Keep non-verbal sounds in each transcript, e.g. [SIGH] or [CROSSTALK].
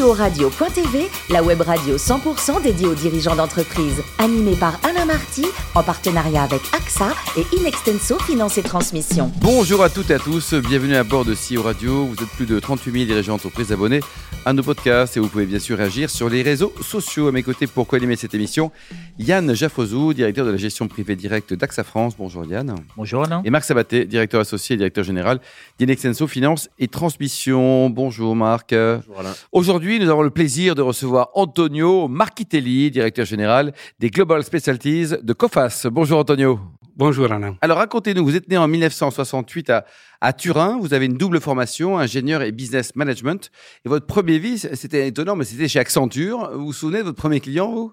CEO-radio.tv, la web radio 100% dédiée aux dirigeants d'entreprise. Animée par Alain Marty, en partenariat avec AXA et Inextenso Finance et Transmission. Bonjour à toutes et à tous, bienvenue à bord de CEO Radio. Vous êtes plus de 38 000 dirigeants d'entreprise abonnés à nos podcasts et vous pouvez bien sûr réagir sur les réseaux sociaux. À mes côtés pour co-animer cette émission, Yann Jaffozou, directeur de la gestion privée directe d'AXA France. Bonjour Yann. Bonjour Alain. Et Marc Sabaté, directeur associé et directeur général d'Inextenso Finance et Transmission. Bonjour Marc. Bonjour Alain. Aujourd'hui, nous avons le plaisir de recevoir Antonio Marchitelli, directeur général des Global Specialties de COFAS. Bonjour Antonio. Bonjour Alain. Alors racontez-nous, vous êtes né en 1968 à, à Turin, vous avez une double formation, ingénieur et business management. Et votre premier vie, c'était étonnant, mais c'était chez Accenture. Vous vous souvenez de votre premier client, vous?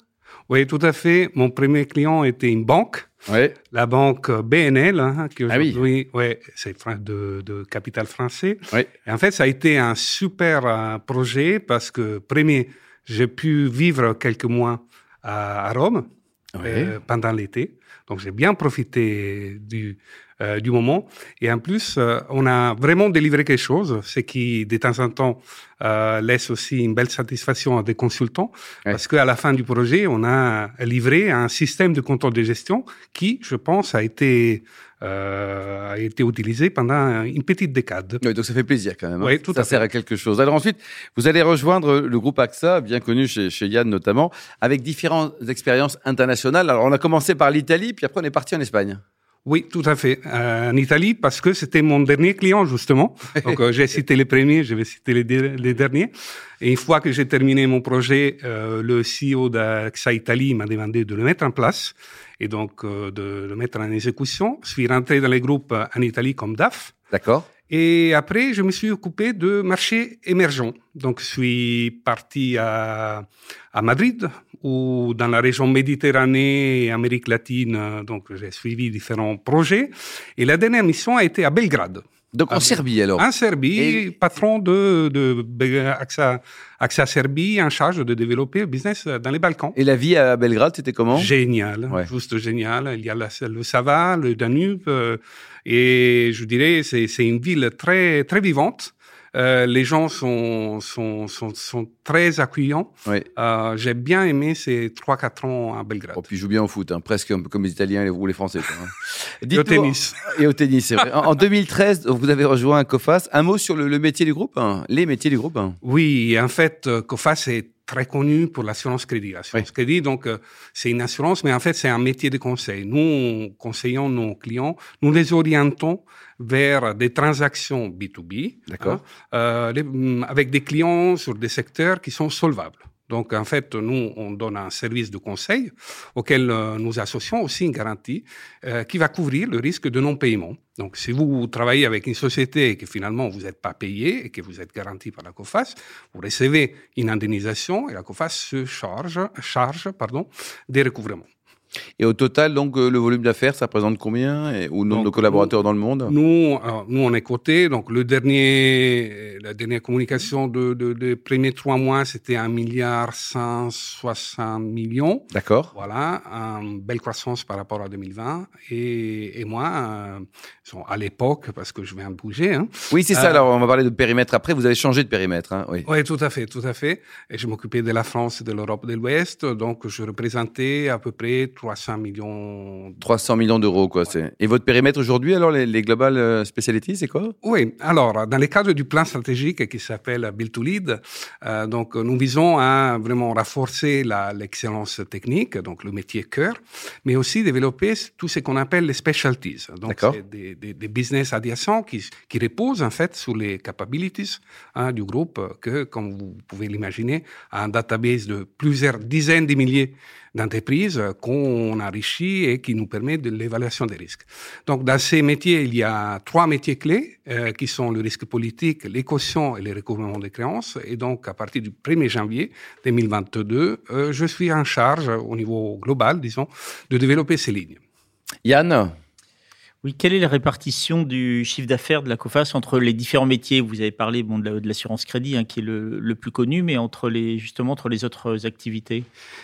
Oui, tout à fait. Mon premier client était une banque. Oui. La banque BNL, hein, qui Ah oui. aujourd'hui, ouais, c'est de, de capital français. Oui. Et en fait, ça a été un super euh, projet parce que, premier, j'ai pu vivre quelques mois à, à Rome euh, pendant l'été. Donc, j'ai bien profité du, euh, du moment. Et en plus, euh, on a vraiment délivré quelque chose, ce qui, de temps en temps, euh, laisse aussi une belle satisfaction à des consultants. Ouais. Parce qu'à la fin du projet, on a livré un système de contrôle de gestion qui, je pense, a été, euh, a été utilisé pendant une petite décade. Oui, donc ça fait plaisir quand même. hein. Oui, tout ça à sert à quelque chose. Alors ensuite, vous allez rejoindre le groupe AXA, bien connu chez, chez Yann notamment, avec différentes expériences internationales. Alors on a commencé par l'Italie, puis après on est parti en Espagne. Oui, tout à fait. Euh, en Italie, parce que c'était mon dernier client, justement. [LAUGHS] Donc, euh, j'ai cité les premiers, je vais citer les, les derniers. Et une fois que j'ai terminé mon projet, euh, le CEO d'AXA Italie m'a demandé de le mettre en place et donc euh, de le mettre en exécution. Je suis rentré dans les groupes euh, en Italie comme DAF. D'accord Et après, je me suis occupé de marchés émergents. Donc, je suis parti à, à Madrid ou dans la région Méditerranée et Amérique latine. euh, Donc, j'ai suivi différents projets. Et la dernière mission a été à Belgrade, Donc en Ah, Serbie alors. en Serbie, Et- patron de, de AXA, AXA Serbie, en charge de développer le business dans les Balkans. Et la vie à Belgrade, c'était comment? Génial, Ouais. juste génial. Il y a la- le Sava, le Danube, euh, et je dirais c'est c'est une ville très très vivante. Euh, les gens sont sont sont, sont très accueillants. Oui. Euh, J'ai bien aimé ces trois quatre ans à Belgrade. Oh, puis il joue bien au foot, hein, presque un peu comme les Italiens ou les Français. quoi, hein. [LAUGHS] Et au tennis. Et au tennis, c'est vrai. En en 2013, vous avez rejoint COFAS. Un mot sur le, le métier du groupe hein, Les métiers du groupe hein Oui, en fait, COFAS est très connu pour l'assurance crédit. L'assurance crédit, donc, euh, c'est une assurance, mais en fait, c'est un métier de conseil. Nous, conseillons nos clients, nous les orientons vers des transactions B2B, D'accord. hein, euh, les- mm, avec des clients sur des secteurs qui sont solvables. Donc, en fait, nous, on donne un service de conseil auquel euh, nous associons aussi une garantie euh, qui va couvrir le risque de non-paiement. Donc, si vous travaillez avec une société et que finalement vous n'êtes pas payé et que vous êtes garanti par la COFAS, vous recevez une indemnisation et la COFAS se charge, charge pardon, des recouvrements. Et au total, donc, euh, le volume d'affaires, ça représente combien et, Ou le nombre de collaborateurs dans le monde Nous, nous, on est coté. Donc, le dernier, la dernière communication de, de, des premiers trois mois, c'était 1 milliard 160 millions. D'accord. Voilà, une belle croissance par rapport à 2020. Et, et moi, euh, à l'époque, parce que je viens de bouger, hein, Oui, c'est ça. Euh, Alors, on va parler de périmètre après. Vous avez changé de périmètre. Hein oui. Oui, tout à fait, tout à fait. Et je m'occupais de la France et de l'Europe de l'Ouest, donc je représentais à peu près 300 millions. 300 millions d'euros, quoi. c'est Et votre périmètre aujourd'hui, alors, les, les Global euh, c'est quoi? Oui, alors, dans le cadre du plan stratégique qui s'appelle Build to Lead, euh, donc nous visons à vraiment renforcer l'excellence technique, donc le métier cœur, mais aussi développer tout ce qu'on appelle les specialties. Donc, c'est des, des, des business adjacents qui, qui reposent en fait sur les capabilities hein, du groupe, que, comme vous pouvez l'imaginer, a un database de plusieurs dizaines de milliers d'entreprises qu'on enrichit et qui nous permet de l'évaluation des risques. Donc, dans ces métiers, il y a trois métiers clés euh, qui sont le risque politique, les cautions et le recouvrement des créances. Et donc, à partir du 1er janvier 2022, euh, je suis en charge au niveau global, disons, de développer ces lignes. Yann, Oui, quelle est la répartition du chiffre d'affaires de la COFAS entre les différents métiers? Vous avez parlé bon, de l'assurance crédit, hein, qui est le, plus connu, mais entre les, justement entre les autres activités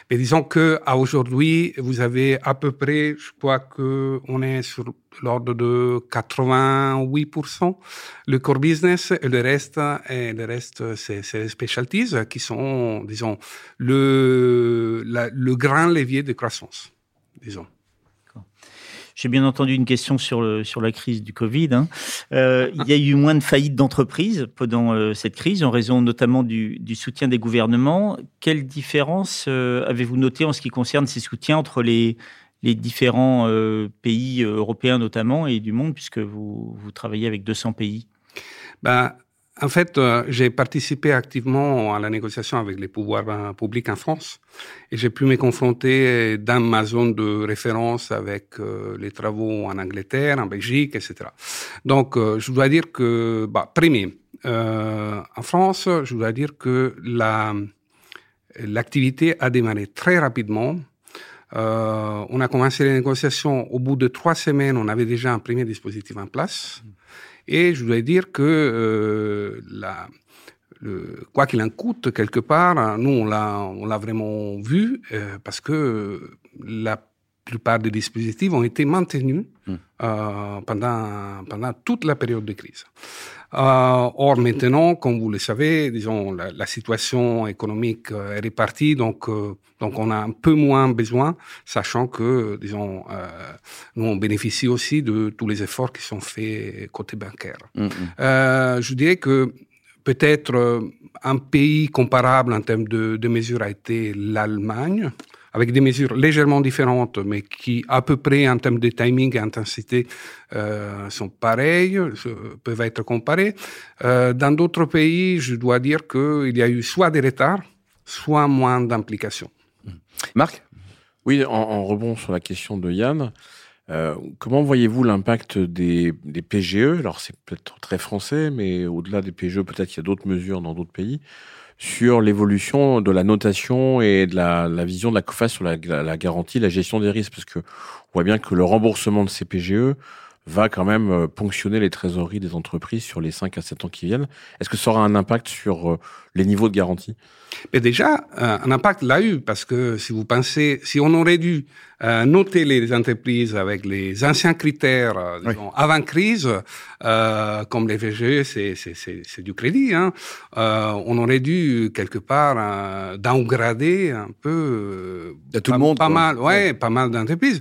mais Disons qu'à aujourd'hui, vous avez à peu près, je crois qu'on est sur l'ordre de 88% le core business et le reste, et le reste c'est les specialties qui sont, disons, le, le grand levier de croissance, disons. J'ai bien entendu une question sur, sur la crise du Covid. Hein. Euh, il y a eu moins de faillites d'entreprises pendant euh, cette crise, en raison notamment du, soutien des gouvernements. Quelle différence euh, avez-vous noté en ce qui concerne ces soutiens entre les, les différents pays européens notamment et du monde, puisque vous, vous travaillez avec 200 pays? Ben, en fait, euh, j'ai participé activement à la négociation avec les pouvoirs euh, publics en France et j'ai pu me confronter dans ma zone de référence avec euh, les travaux en Angleterre, en Belgique, etc. Donc, je dois dire que, bah, premier, en France, je dois dire que la l'activité a démarré très rapidement. on a commencé les négociations au bout de trois semaines, on avait déjà un premier dispositif en place. Et je dois dire que euh, le, quoi qu'il en coûte quelque part, nous on l'a on l'a vraiment vu euh, parce que la plupart des dispositifs ont été maintenus mmh. euh, pendant pendant toute la période de crise. Euh, or, maintenant, comme vous le savez, disons, la, la situation économique euh, est répartie, donc, euh, donc on a un peu moins besoin, sachant que, disons, nous, on bénéficie aussi de tous les efforts qui sont faits côté bancaire. Mm, mm. je dirais que peut-être un pays comparable en termes de, de mesures a été l'Allemagne avec des mesures légèrement différentes, mais qui, à peu près en termes de timing et intensité, euh, sont pareilles, peuvent être comparées. Euh, dans d'autres pays, je dois dire qu'il y a eu soit des retards, soit moins d'implications. Mmh. Marc? Oui, en, rebond sur la question de Yann, euh, comment voyez-vous l'impact des, des, PGE Alors, c'est peut-être très français, mais au-delà des PGE, peut-être qu'il y a d'autres mesures dans d'autres pays sur l'évolution de la notation et de la, la vision de la COFAS sur la, la, garantie, la gestion des risques, parce que on voit bien que le remboursement de ces PGE va quand même euh, ponctionner les trésoreries des entreprises sur les 5 à 7 ans qui viennent. Est-ce que ça aura un impact sur euh, les niveaux de garantie Mais déjà, euh, un impact l'a eu, parce que si vous pensez, si on aurait dû euh, noter les entreprises avec les anciens critères euh, disons, avant crise, comme les VGE, c'est du crédit. Hein. On aurait dû quelque part downgrader un peu de tout pas, le monde, pas mal, ouais, pas mal d'entreprises.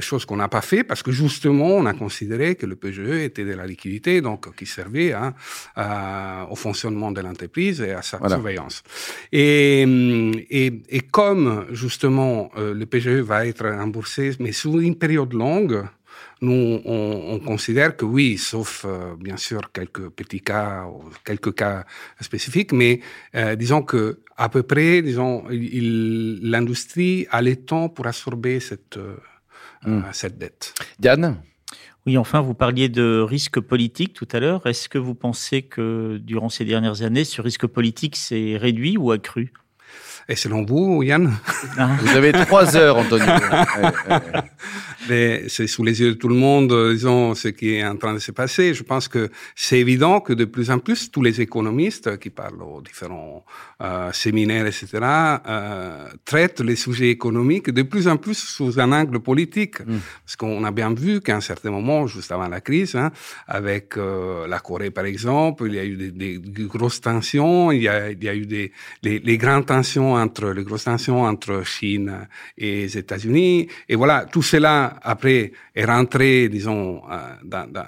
chose qu'on n'a pas fait parce que justement on a considéré que le PGE était de la liquidité, donc qui servait hein, au fonctionnement de l'entreprise et à sa surveillance. Et, et, et, comme justement le PGE va être remboursé, mais sur une période longue, nous, on, considère que oui, sauf euh, bien sûr quelques petits cas, ou quelques cas spécifiques, mais euh, disons que à peu près, disons, l'industrie a le temps pour absorber cette, euh, hmm. cette dette. Diane? Oui, enfin, vous parliez de risque politique tout à l'heure. Est-ce que vous pensez que durant ces dernières années, ce risque politique s'est réduit ou accru? Et selon vous, Yann? Vous avez trois heures, Antonio. [LAUGHS] c'est sous les yeux de tout le monde, disons, ce qui est en train de se passer. Je pense que c'est évident que de plus en plus, tous les économistes qui parlent aux différents euh, séminaires, etc., euh, traitent les sujets économiques de plus en plus sous un angle politique. Mm. Parce qu'on a bien vu qu'à un certain moment, juste avant la crise, hein, avec euh, la Corée, par exemple, il y a eu des, des grosses tensions, il y a, il y a eu des les, les grandes tensions entre les grosses tensions entre Chine et les États-Unis. Et voilà, tout cela après est rentré, disons, euh, dans, dans,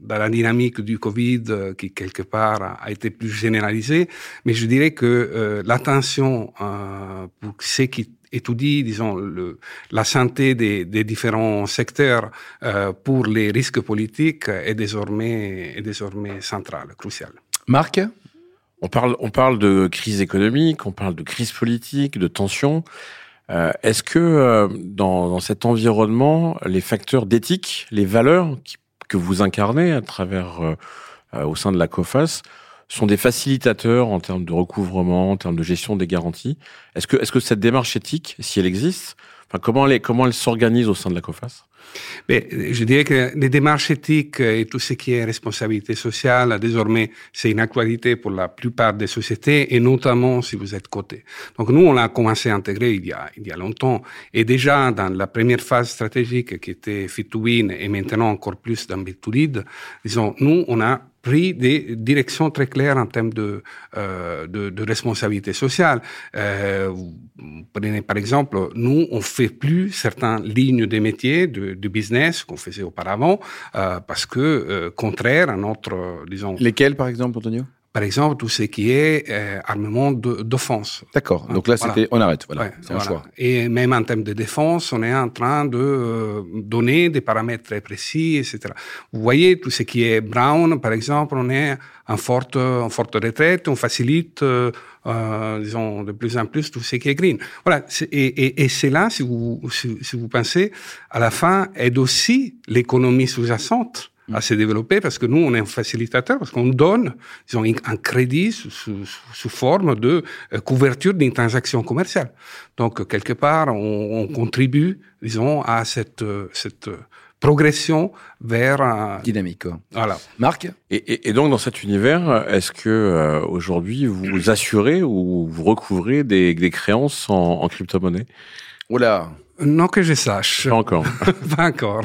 dans la dynamique du Covid euh, qui quelque part a été plus généralisée. Mais je dirais que euh, l'attention euh, pour ce qui étudie, disons, le, la santé des, des différents secteurs euh, pour les risques politiques est désormais, est désormais centrale, cruciale. Marc? On parle, on parle de crise économique, on parle de crise politique, de tension. Euh, Est-ce que euh, dans, dans, cet environnement, les facteurs d'éthique, les valeurs que vous incarnez à travers euh, euh au sein de la COFAS sont des facilitateurs en termes de recouvrement, en termes de gestion des garanties? Est-ce que, est -ce que cette démarche éthique, si elle existe, enfin, comment elle, comment elle s'organise au sein de la COFAS? Je dirais que les démarches éthiques et tout ce qui est responsabilité sociale, désormais, c'est une actualité pour la plupart des sociétés et notamment si vous êtes coté. Donc nous, on l'a commencé à intégrer il y a, il y a longtemps et déjà dans la première phase stratégique qui était Fit to Win et maintenant encore plus dans Build to Lead, disons, nous, on a des directions très claires en termes de, euh, de, responsabilité sociale. Euh, prenez par exemple, nous, on fait plus certaines lignes de métiers, de, de business qu'on faisait auparavant, euh, parce que, contraire à notre, disons... Lesquels, par exemple, Antonio? Par exemple, tout ce qui est euh, armement d'offense. D'accord. Donc là, c'était, on arrête. Voilà. Ouais, c'est un choix. Et même en termes de défense, on est en train de euh, donner des paramètres très précis, etc. Vous voyez, tout ce qui est brown, par exemple, on est en forte, en forte retraite, on facilite, euh, euh disons, de plus en plus tout ce qui est green. Voilà. Et, et, et c'est là, si vous, si, si, vous pensez, à la fin, aide aussi l'économie sous-jacente à se développer parce que nous, on est un facilitateur, parce qu'on donne disons, un crédit sous, sous, sous forme de euh, couverture d'une transaction commerciale. Donc, quelque part, on, on contribue, disons, à cette, euh, cette progression vers un... dynamique. Quoi. Voilà. Marc et, et, et, donc dans cet univers, est-ce que euh, aujourd'hui vous assurez ou vous recouvrez des, des créances en, en crypto-monnaie? Oula, non que je sache. Pas encore. [LAUGHS] pas encore.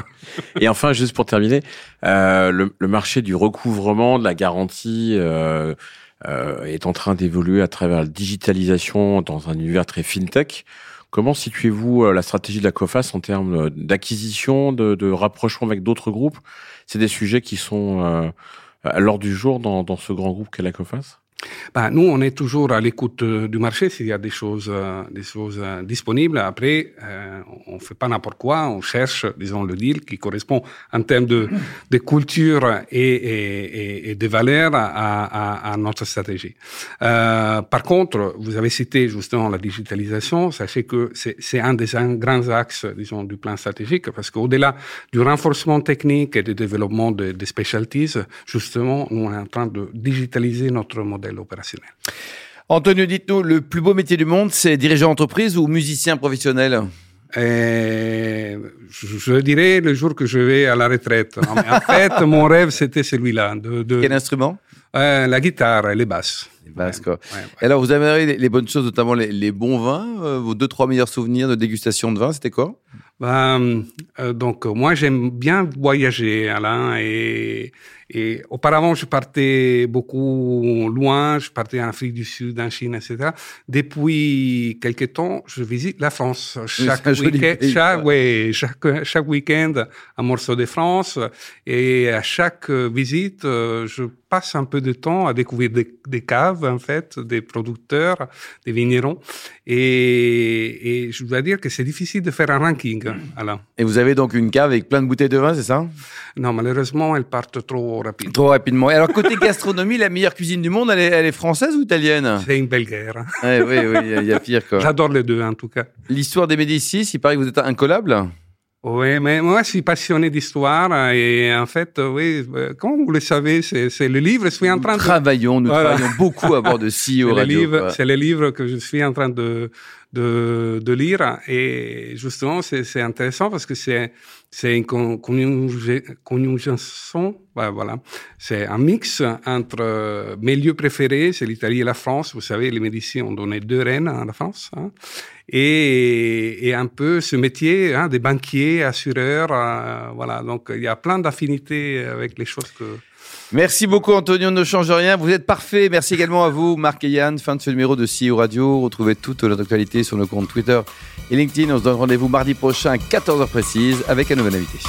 Et enfin, juste pour terminer, euh, le, le, marché du recouvrement, de la garantie euh, euh, est en train d'évoluer à travers la digitalisation dans un univers très fintech. Comment situez-vous la stratégie de la COFAS en termes d'acquisition, de, de, rapprochement avec d'autres groupes? C'est des sujets qui sont à l'ordre du jour dans, dans ce grand groupe qu'est la COFAS? Ben, nous, on est toujours à l'écoute du marché s'il y a des choses, des choses disponibles. Après, euh, on fait pas n'importe quoi. On cherche, disons, le deal qui correspond en termes de, de culture et, et, et de valeurs à, à, à, notre stratégie. Euh, par contre, vous avez cité justement la digitalisation. Sachez que c'est un des grands axes, disons, du plan stratégique parce qu'au-delà du renforcement technique et du développement des de specialties, justement, nous, on est en train de digitaliser notre modèle opérationnel. Antonio, dites-nous, le plus beau métier du monde, c'est dirigeant d'entreprise ou musicien professionnel? Et je, dirais le jour que je vais à la retraite. En [LAUGHS] fait, mon rêve, c'était celui-là. De, de, Quel instrument? Euh, La guitare et les basses. Les basses, quoi. Ouais, ouais. Alors, vous avez les, les, bonnes choses, notamment les, les bons vins. Euh, vos deux, trois meilleurs souvenirs de dégustation de vin, c'était quoi? Ben, euh, donc moi j'aime bien voyager Alain et, et auparavant je partais beaucoup loin, je partais en Afrique du Sud, en Chine, etc. Depuis quelques temps, je visite la France. Chaque week-end, chaque, ouais, chaque, chaque week-end un morceau de France. Et à chaque visite je passe un peu de temps à découvrir des, des caves en fait, des producteurs, des vignerons et, et je dois dire que c'est difficile de faire un ranking Alain. Et vous avez donc une cave avec plein de bouteilles de vin, c'est ça? Non, malheureusement, elles partent trop rapidement. Trop rapidement. Et alors, côté gastronomie, [LAUGHS] la meilleure cuisine du monde, elle est, elle est française ou italienne? C'est une belle guerre. Ouais, oui, oui, il y, y, a pire. quoi. J'adore les deux, en tout cas. L'histoire des Médicis, il paraît que vous êtes incollable oui, mais moi, je suis passionné d'histoire et en fait, oui, comme vous le savez, c'est le livre. Je suis en train nous de travaillons, nous voilà. travaillons beaucoup à bord de [LAUGHS] CEO Radio. C'est le livre que je suis en train de de, de lire. Et justement c'est intéressant parce que c'est c'est une ben voilà. C'est un mix entre mes lieux préférés c'est l'Italie et la France. Vous savez les médecins ont donné deux reines à la France hein, et, et un peu ce métier hein, des banquiers assureurs euh, voilà. Donc il y a plein d'affinités avec les choses que Merci beaucoup Antonio, ne change rien, vous êtes parfait. Merci également à vous Marc et Yann. Fin de ce numéro de CEO Radio. Retrouvez toute notre actualité sur nos comptes Twitter et LinkedIn. On se donne rendez-vous mardi prochain à 14h précise avec un nouvel invité.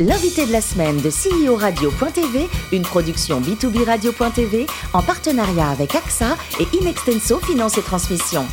L'invité de la semaine de CEO Radio.tv, une production B2B Radio.tv en partenariat avec AXA et Inextenso Finance et Transmission.